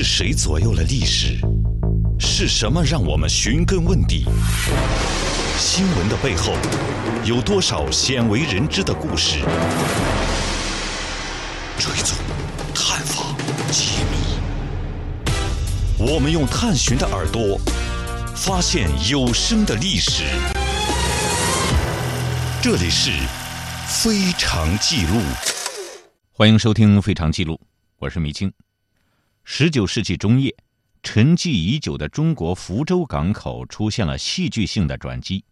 是谁左右了历史？是什么让我们寻根问底？新闻的背后，有多少鲜为人知的故事？追踪、探访、揭秘，我们用探寻的耳朵，发现有声的历史。这里是《非常记录》，欢迎收听《非常记录》，我是米青。十九世纪中叶，沉寂已久的中国福州港口出现了戏剧性的转机。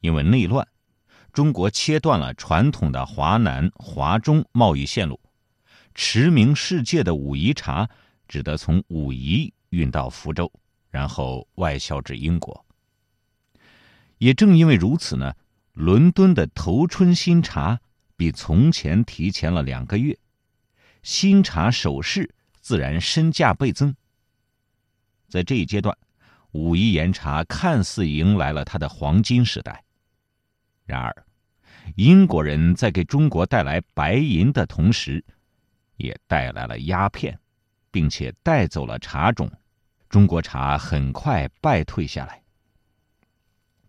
因为内乱，中国切断了传统的华南、华中贸易线路，驰名世界的武夷茶只得从武夷运到福州，然后外销至英国。也正因为如此呢，伦敦的头春新茶比从前提前了两个月，新茶首饰。自然身价倍增。在这一阶段，武夷岩茶看似迎来了它的黄金时代。然而，英国人在给中国带来白银的同时，也带来了鸦片，并且带走了茶种，中国茶很快败退下来。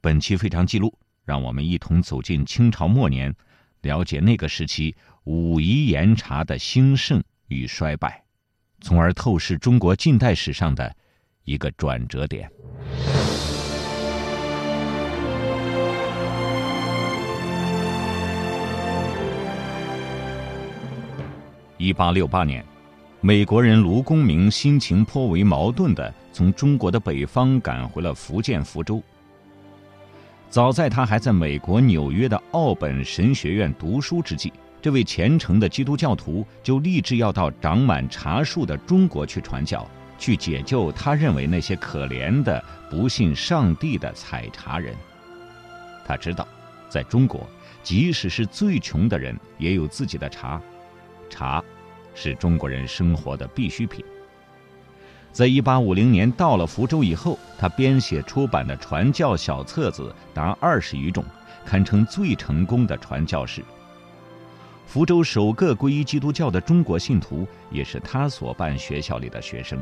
本期非常记录，让我们一同走进清朝末年，了解那个时期武夷岩茶的兴盛与衰败。从而透视中国近代史上的一个转折点。一八六八年，美国人卢公明心情颇为矛盾的从中国的北方赶回了福建福州。早在他还在美国纽约的奥本神学院读书之际。这位虔诚的基督教徒就立志要到长满茶树的中国去传教，去解救他认为那些可怜的不信上帝的采茶人。他知道，在中国，即使是最穷的人也有自己的茶，茶是中国人生活的必需品。在一八五零年到了福州以后，他编写出版的传教小册子达二十余种，堪称最成功的传教士。福州首个皈依基督教的中国信徒，也是他所办学校里的学生。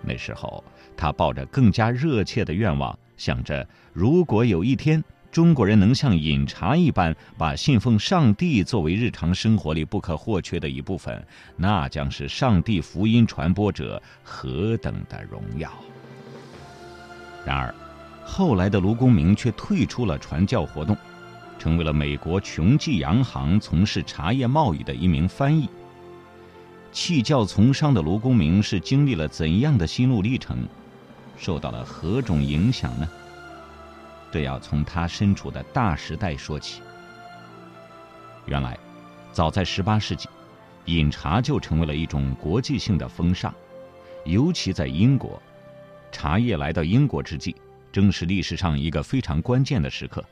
那时候，他抱着更加热切的愿望，想着如果有一天中国人能像饮茶一般，把信奉上帝作为日常生活里不可或缺的一部分，那将是上帝福音传播者何等的荣耀。然而，后来的卢公明却退出了传教活动。成为了美国琼记洋行从事茶叶贸易的一名翻译。弃教从商的卢公明是经历了怎样的心路历程，受到了何种影响呢？这要从他身处的大时代说起。原来，早在十八世纪，饮茶就成为了一种国际性的风尚，尤其在英国，茶叶来到英国之际，正是历史上一个非常关键的时刻。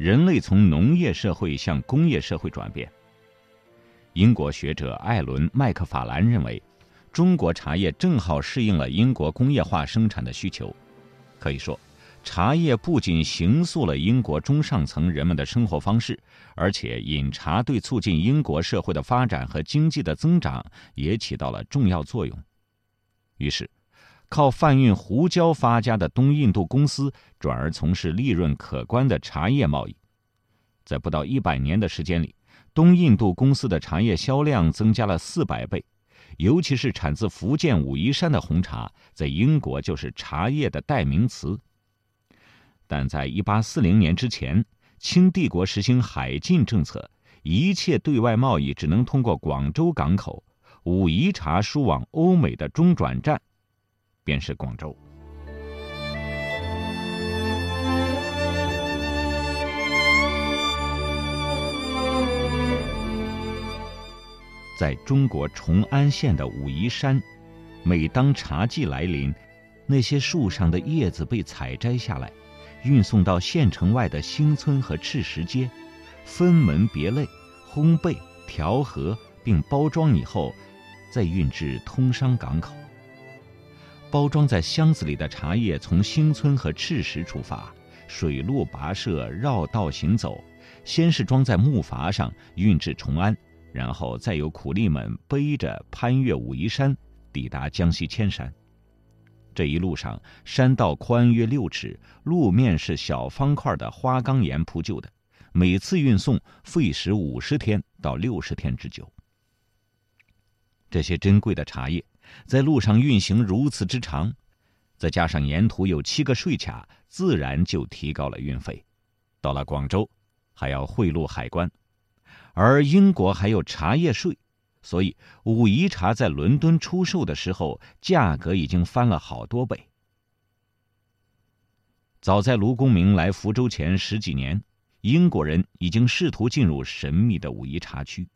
人类从农业社会向工业社会转变。英国学者艾伦·麦克法兰认为，中国茶叶正好适应了英国工业化生产的需求。可以说，茶叶不仅形塑了英国中上层人们的生活方式，而且饮茶对促进英国社会的发展和经济的增长也起到了重要作用。于是。靠贩运胡椒发家的东印度公司转而从事利润可观的茶叶贸易，在不到一百年的时间里，东印度公司的茶叶销量增加了四百倍，尤其是产自福建武夷山的红茶，在英国就是茶叶的代名词。但在一八四零年之前，清帝国实行海禁政策，一切对外贸易只能通过广州港口，武夷茶输往欧美的中转站。便是广州。在中国崇安县的武夷山，每当茶季来临，那些树上的叶子被采摘下来，运送到县城外的新村和赤石街，分门别类烘焙、调和并包装以后，再运至通商港口。包装在箱子里的茶叶从新村和赤石出发，水路跋涉，绕道行走。先是装在木筏上运至崇安，然后再由苦力们背着攀越武夷山，抵达江西铅山。这一路上，山道宽约六尺，路面是小方块的花岗岩铺就的，每次运送费时五十天到六十天之久。这些珍贵的茶叶，在路上运行如此之长，再加上沿途有七个税卡，自然就提高了运费。到了广州，还要贿赂海关，而英国还有茶叶税。所以，武夷茶在伦敦出售的时候，价格已经翻了好多倍。早在卢公明来福州前十几年，英国人已经试图进入神秘的武夷茶区。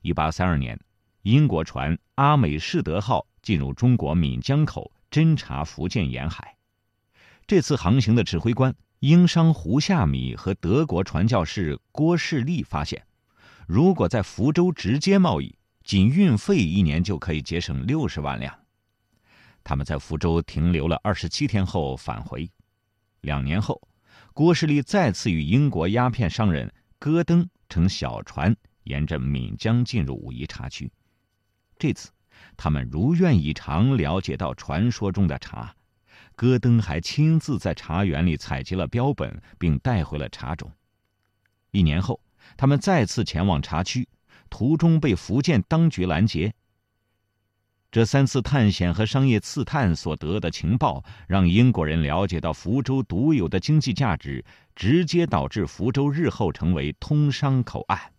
一八三二年，英国船“阿美士德号”进入中国闽江口侦察福建沿海。这次航行的指挥官英商胡夏米和德国传教士郭士立发现。如果在福州直接贸易，仅运费一年就可以节省六十万两。他们在福州停留了二十七天后返回。两年后，郭士立再次与英国鸦片商人戈登乘小船沿着闽江进入武夷茶区。这次，他们如愿以偿了解到传说中的茶。戈登还亲自在茶园里采集了标本，并带回了茶种。一年后。他们再次前往茶区，途中被福建当局拦截。这三次探险和商业刺探所得的情报，让英国人了解到福州独有的经济价值，直接导致福州日后成为通商口岸。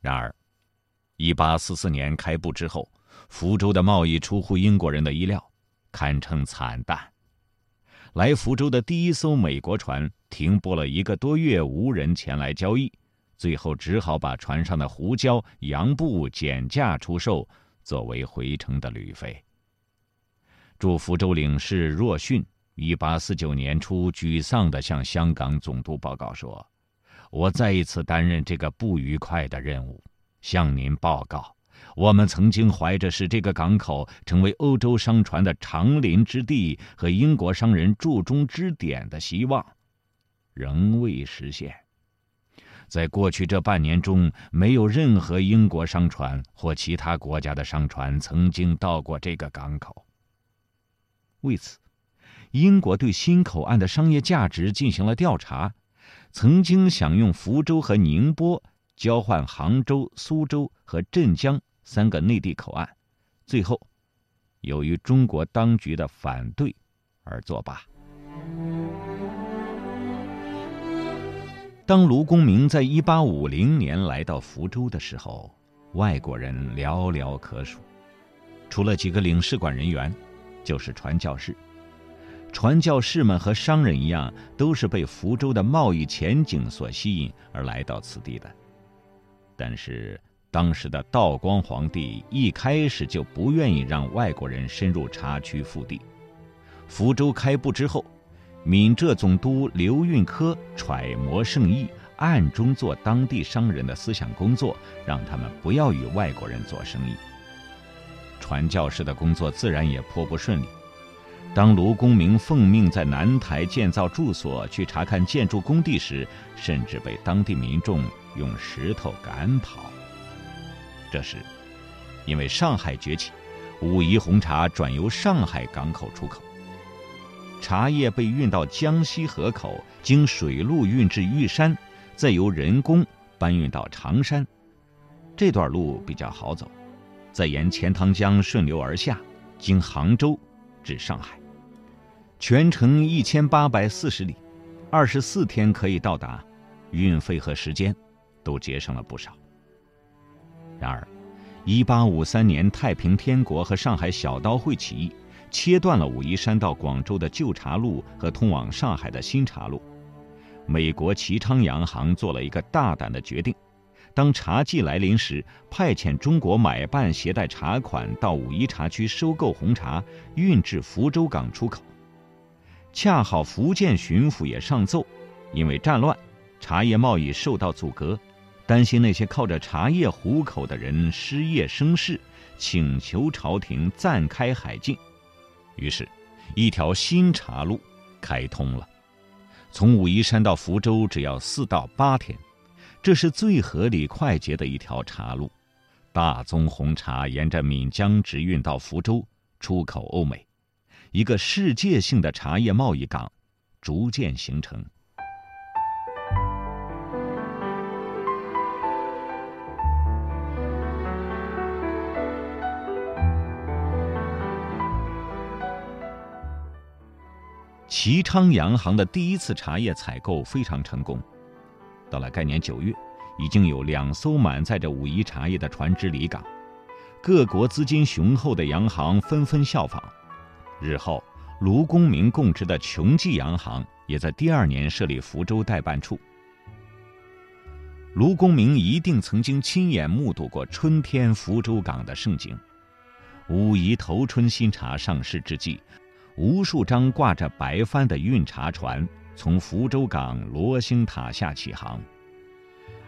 然而，一八四四年开埠之后，福州的贸易出乎英国人的意料，堪称惨淡。来福州的第一艘美国船停泊了一个多月，无人前来交易，最后只好把船上的胡椒、洋布减价出售，作为回程的旅费。驻福州领事若逊，一八四九年初沮丧地向香港总督报告说：“我再一次担任这个不愉快的任务，向您报告。”我们曾经怀着使这个港口成为欧洲商船的长林之地和英国商人驻中之点的希望，仍未实现。在过去这半年中，没有任何英国商船或其他国家的商船曾经到过这个港口。为此，英国对新口岸的商业价值进行了调查，曾经想用福州和宁波交换杭州、苏州和镇江。三个内地口岸，最后由于中国当局的反对而作罢。当卢公明在一八五零年来到福州的时候，外国人寥寥可数，除了几个领事馆人员，就是传教士。传教士们和商人一样，都是被福州的贸易前景所吸引而来到此地的，但是。当时的道光皇帝一开始就不愿意让外国人深入茶区腹地。福州开埠之后，闽浙总督刘运科揣摩圣意，暗中做当地商人的思想工作，让他们不要与外国人做生意。传教士的工作自然也颇不顺利。当卢公明奉命在南台建造住所，去查看建筑工地时，甚至被当地民众用石头赶跑。这时，因为上海崛起，武夷红茶转由上海港口出口。茶叶被运到江西河口，经水路运至玉山，再由人工搬运到长山。这段路比较好走，再沿钱塘江顺流而下，经杭州至上海，全程一千八百四十里，二十四天可以到达，运费和时间都节省了不少。然而一八五三年太平天国和上海小刀会起义，切断了武夷山到广州的旧茶路和通往上海的新茶路。美国齐昌洋行做了一个大胆的决定：当茶季来临时，派遣中国买办携带茶款到武夷茶区收购红茶，运至福州港出口。恰好福建巡抚也上奏，因为战乱，茶叶贸易受到阻隔。担心那些靠着茶叶糊口的人失业生事，请求朝廷暂开海禁。于是，一条新茶路开通了，从武夷山到福州只要四到八天，这是最合理快捷的一条茶路。大宗红茶沿着闽江直运到福州，出口欧美，一个世界性的茶叶贸易港逐渐形成。齐昌洋行的第一次茶叶采购非常成功。到了该年九月，已经有两艘满载着武夷茶叶的船只离港，各国资金雄厚的洋行纷纷效仿。日后，卢公明供职的琼记洋行也在第二年设立福州代办处。卢公明一定曾经亲眼目睹过春天福州港的盛景。武夷头春新茶上市之际。无数张挂着白帆的运茶船从福州港罗星塔下起航。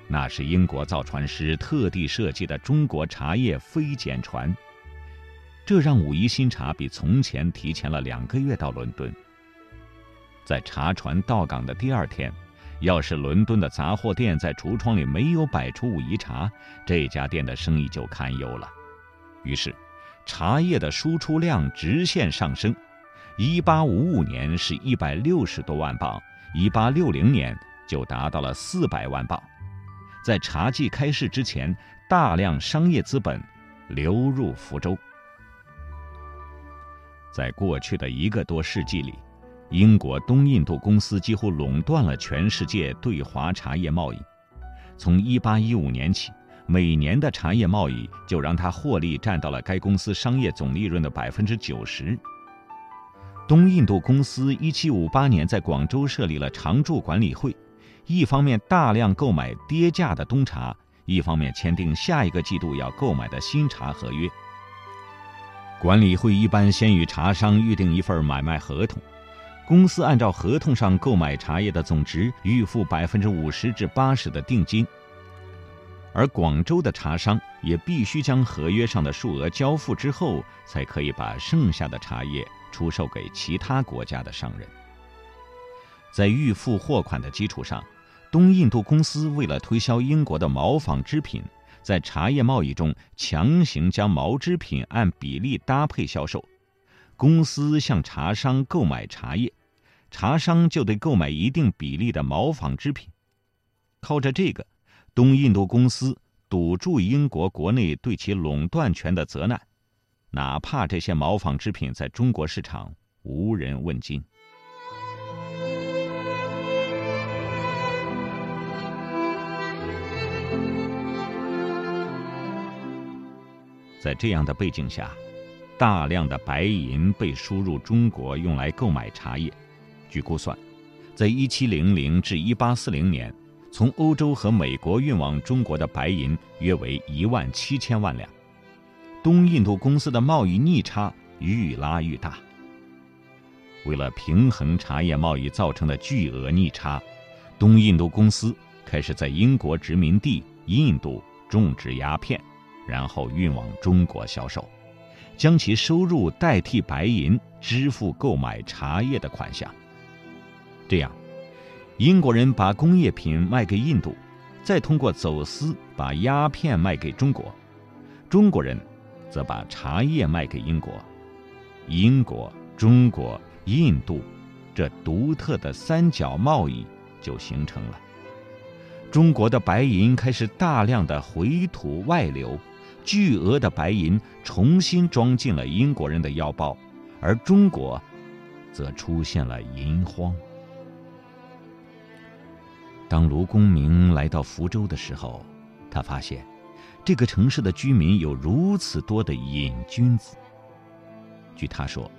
那是英国造船师特地设计的中国茶叶飞剪船。这让武夷新茶比从前提前了两个月到伦敦。在茶船到港的第二天，要是伦敦的杂货店在橱窗里没有摆出武夷茶，这家店的生意就堪忧了。于是，茶叶的输出量直线上升。一八五五年是一百六十多万磅，一八六零年就达到了四百万磅。在茶季开市之前，大量商业资本流入福州。在过去的一个多世纪里，英国东印度公司几乎垄断了全世界对华茶叶贸易。从一八一五年起，每年的茶叶贸易就让它获利占到了该公司商业总利润的百分之九十。东印度公司一七五八年在广州设立了常驻管理会，一方面大量购买跌价的冬茶，一方面签订下一个季度要购买的新茶合约。管理会一般先与茶商预定一份买卖合同，公司按照合同上购买茶叶的总值，预付百分之五十至八十的定金，而广州的茶商也必须将合约上的数额交付之后，才可以把剩下的茶叶。出售给其他国家的商人，在预付货款的基础上，东印度公司为了推销英国的毛纺织品，在茶叶贸易中强行将毛织品按比例搭配销售。公司向茶商购买茶叶，茶商就得购买一定比例的毛纺织品。靠着这个，东印度公司堵住英国国内对其垄断权的责难。哪怕这些毛纺织品在中国市场无人问津，在这样的背景下，大量的白银被输入中国，用来购买茶叶。据估算，在1700至1840年，从欧洲和美国运往中国的白银约为一万七千万两。东印度公司的贸易逆差愈拉愈大。为了平衡茶叶贸易造成的巨额逆差，东印度公司开始在英国殖民地印度种植鸦片，然后运往中国销售，将其收入代替白银支付购买茶叶的款项。这样，英国人把工业品卖给印度，再通过走私把鸦片卖给中国，中国人。则把茶叶卖给英国，英国、中国、印度，这独特的三角贸易就形成了。中国的白银开始大量的回吐外流，巨额的白银重新装进了英国人的腰包，而中国，则出现了银荒。当卢公明来到福州的时候，他发现。这个城市的居民有如此多的瘾君子。据他说，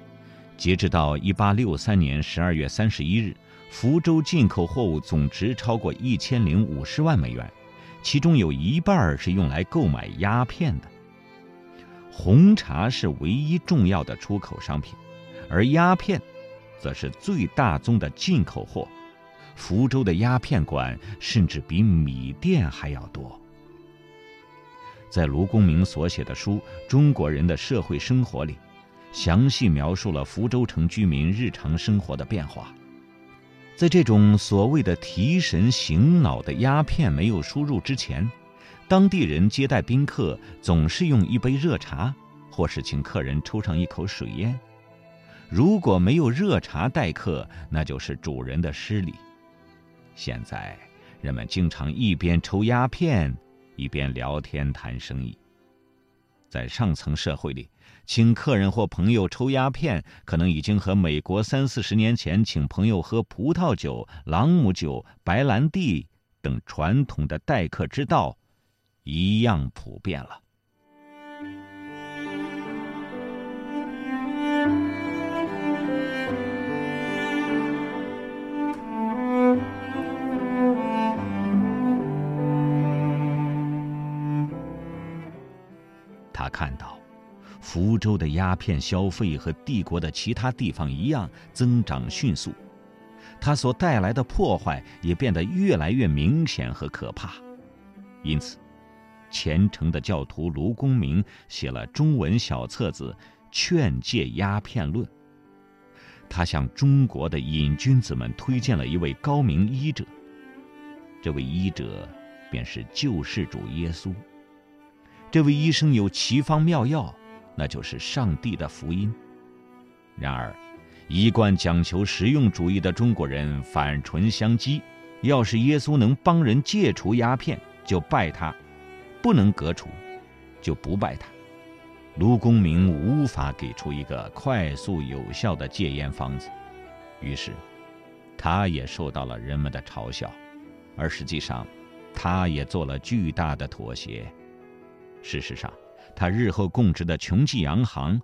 截止到一八六三年十二月三十一日，福州进口货物总值超过一千零五十万美元，其中有一半是用来购买鸦片的。红茶是唯一重要的出口商品，而鸦片，则是最大宗的进口货。福州的鸦片馆甚至比米店还要多。在卢公明所写的书《中国人的社会生活》里，详细描述了福州城居民日常生活的变化。在这种所谓的提神醒脑的鸦片没有输入之前，当地人接待宾客总是用一杯热茶，或是请客人抽上一口水烟。如果没有热茶待客，那就是主人的失礼。现在，人们经常一边抽鸦片，一边聊天谈生意。在上层社会里，请客人或朋友抽鸦片，可能已经和美国三四十年前请朋友喝葡萄酒、朗姆酒、白兰地等传统的待客之道。一样普遍了。看到，福州的鸦片消费和帝国的其他地方一样增长迅速，它所带来的破坏也变得越来越明显和可怕，因此。虔诚的教徒卢公明写了中文小册子《劝戒鸦片论》。他向中国的瘾君子们推荐了一位高明医者，这位医者便是救世主耶稣。这位医生有奇方妙药，那就是上帝的福音。然而，一贯讲求实用主义的中国人反唇相讥：要是耶稣能帮人戒除鸦片，就拜他。不能革除，就不拜他。卢公明无法给出一个快速有效的戒烟方子，于是，他也受到了人们的嘲笑，而实际上，他也做了巨大的妥协。事实上，他日后供职的琼记洋行，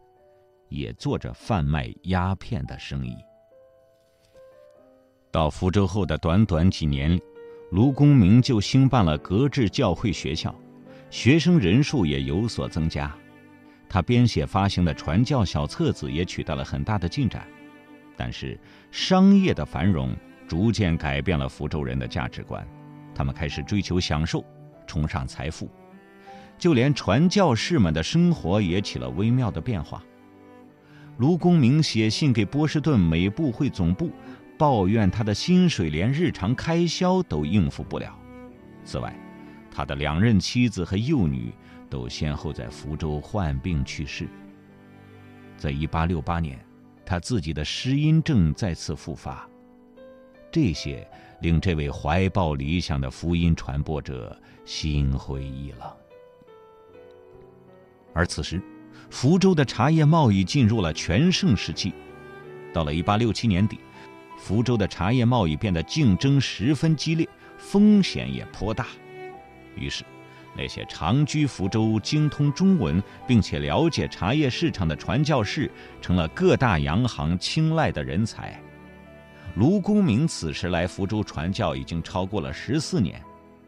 也做着贩卖鸦片的生意。到福州后的短短几年，卢公明就兴办了格致教会学校。学生人数也有所增加，他编写发行的传教小册子也取得了很大的进展。但是，商业的繁荣逐渐改变了福州人的价值观，他们开始追求享受，崇尚财富，就连传教士们的生活也起了微妙的变化。卢公明写信给波士顿美部会总部，抱怨他的薪水连日常开销都应付不了。此外，他的两任妻子和幼女都先后在福州患病去世。在一八六八年，他自己的失音症再次复发，这些令这位怀抱理想的福音传播者心灰意冷。而此时，福州的茶叶贸易进入了全盛时期。到了一八六七年底，福州的茶叶贸易变得竞争十分激烈，风险也颇大。于是，那些长居福州、精通中文并且了解茶叶市场的传教士，成了各大洋行青睐的人才。卢公明此时来福州传教已经超过了十四年，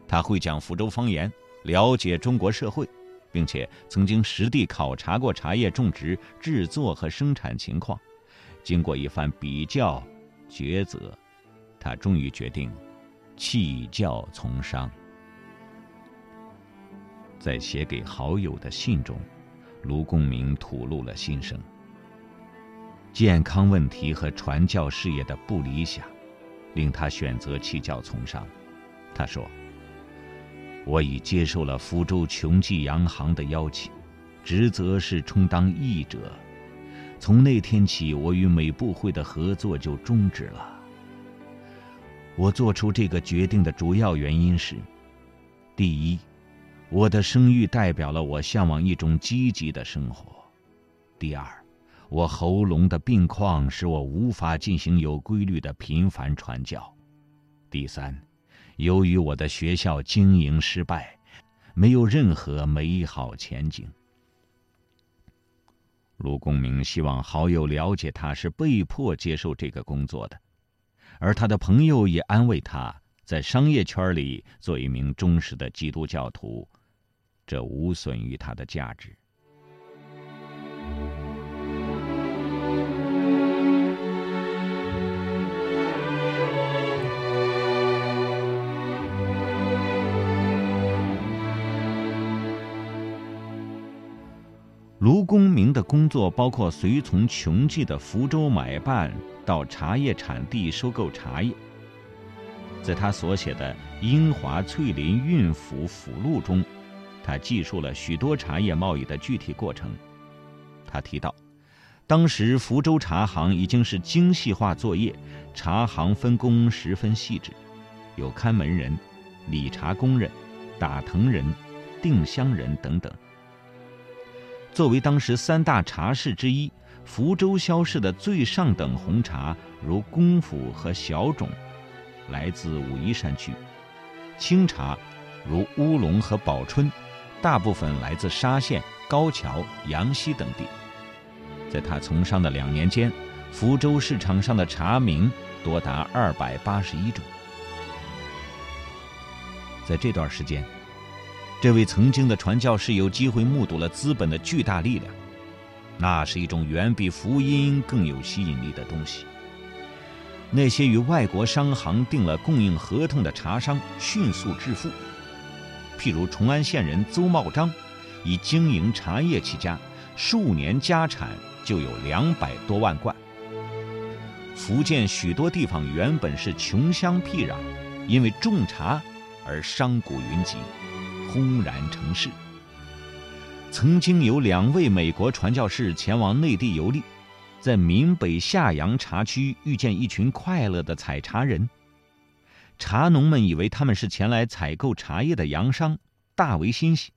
他会讲福州方言，了解中国社会，并且曾经实地考察过茶叶种植、制作和生产情况。经过一番比较、抉择，他终于决定弃教从商。在写给好友的信中，卢公明吐露了心声。健康问题和传教事业的不理想，令他选择弃教从商。他说：“我已接受了福州琼记洋行的邀请，职责是充当译者。从那天起，我与美部会的合作就终止了。我做出这个决定的主要原因是：第一。”我的声誉代表了我向往一种积极的生活。第二，我喉咙的病况使我无法进行有规律的频繁传教。第三，由于我的学校经营失败，没有任何美好前景。卢公明希望好友了解他是被迫接受这个工作的，而他的朋友也安慰他在商业圈里做一名忠实的基督教徒。这无损于他的价值。卢公明的工作包括随从琼记的福州买办，到茶叶产地收购茶叶。在他所写的《英华翠林运府府录》中。他记述了许多茶叶贸易的具体过程。他提到，当时福州茶行已经是精细化作业，茶行分工十分细致，有看门人、理茶工人、打藤人、定香人等等。作为当时三大茶市之一，福州销市的最上等红茶，如功夫和小种，来自武夷山区；清茶，如乌龙和宝春，大部分来自沙县、高桥、阳溪等地。在他从商的两年间，福州市场上的茶名多达二百八十一种。在这段时间，这位曾经的传教士有机会目睹了资本的巨大力量，那是一种远比福音更有吸引力的东西。那些与外国商行订了供应合同的茶商迅速致富，譬如崇安县人邹茂章，以经营茶叶起家，数年家产就有两百多万贯。福建许多地方原本是穷乡僻壤，因为种茶而商贾云集，轰然成市。曾经有两位美国传教士前往内地游历。在闽北下洋茶区遇见一群快乐的采茶人，茶农们以为他们是前来采购茶叶的洋商，大为欣喜。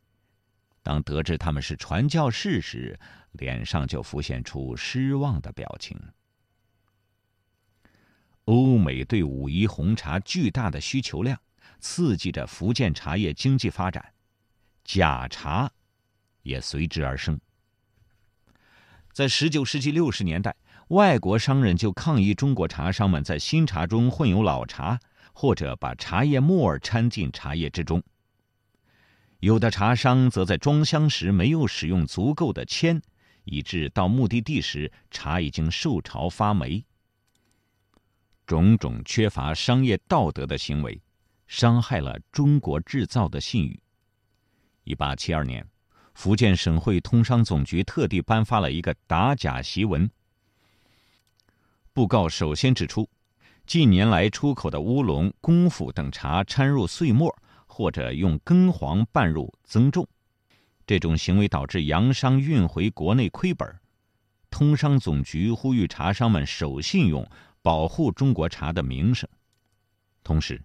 当得知他们是传教士时，脸上就浮现出失望的表情。欧美对武夷红茶巨大的需求量，刺激着福建茶叶经济发展，假茶也随之而生。在十九世纪六十年代，外国商人就抗议中国茶商们在新茶中混有老茶，或者把茶叶沫儿掺进茶叶之中。有的茶商则在装箱时没有使用足够的铅，以致到目的地时茶已经受潮发霉。种种缺乏商业道德的行为，伤害了中国制造的信誉。一八七二年。福建省会通商总局特地颁发了一个打假檄文。布告首先指出，近年来出口的乌龙、功夫等茶掺入碎末，或者用根黄拌入增重，这种行为导致洋商运回国内亏本。通商总局呼吁茶商们守信用，保护中国茶的名声。同时，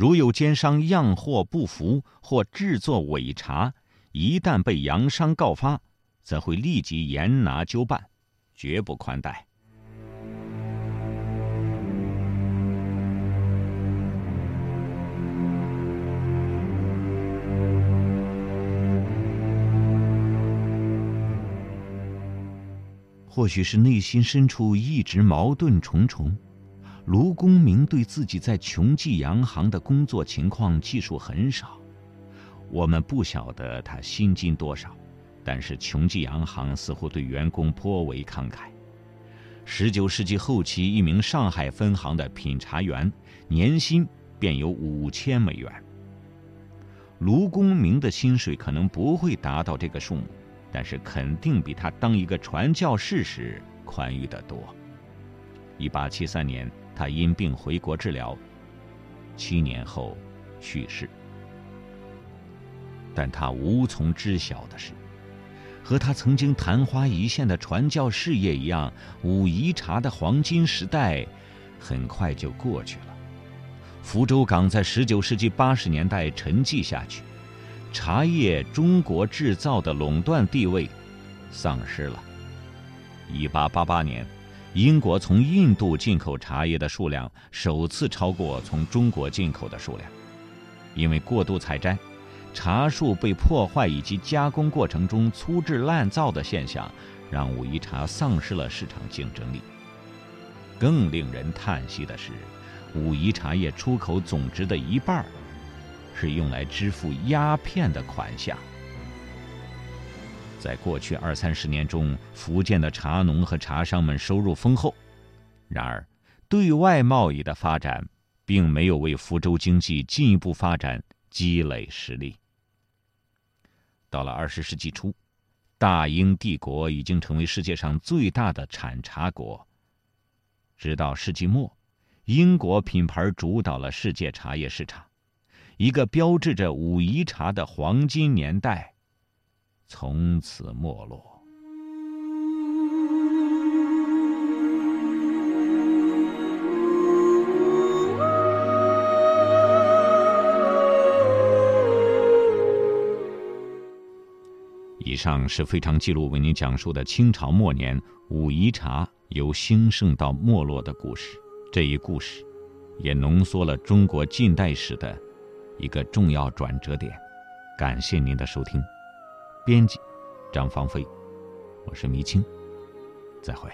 如有奸商样货不符或制作伪茶，一旦被洋商告发，则会立即严拿纠办，绝不宽待。或许是内心深处一直矛盾重重，卢公明对自己在琼记洋行的工作情况记述很少。我们不晓得他薪金多少，但是琼记洋行似乎对员工颇为慷慨。十九世纪后期，一名上海分行的品茶员年薪便有五千美元。卢公明的薪水可能不会达到这个数目，但是肯定比他当一个传教士时宽裕得多。一八七三年，他因病回国治疗，七年后去世。但他无从知晓的是，和他曾经昙花一现的传教事业一样，武夷茶的黄金时代很快就过去了。福州港在十九世纪八十年代沉寂下去，茶叶中国制造的垄断地位丧失了。一八八八年，英国从印度进口茶叶的数量首次超过从中国进口的数量，因为过度采摘。茶树被破坏以及加工过程中粗制滥造的现象，让武夷茶丧失了市场竞争力。更令人叹息的是，武夷茶叶出口总值的一半是用来支付鸦片的款项。在过去二三十年中，福建的茶农和茶商们收入丰厚，然而，对外贸易的发展并没有为福州经济进一步发展积累实力。到了二十世纪初，大英帝国已经成为世界上最大的产茶国。直到世纪末，英国品牌主导了世界茶叶市场，一个标志着武夷茶的黄金年代从此没落。以上是非常记录为您讲述的清朝末年武夷茶由兴盛到没落的故事。这一故事，也浓缩了中国近代史的一个重要转折点。感谢您的收听，编辑张芳菲，我是迷青，再会。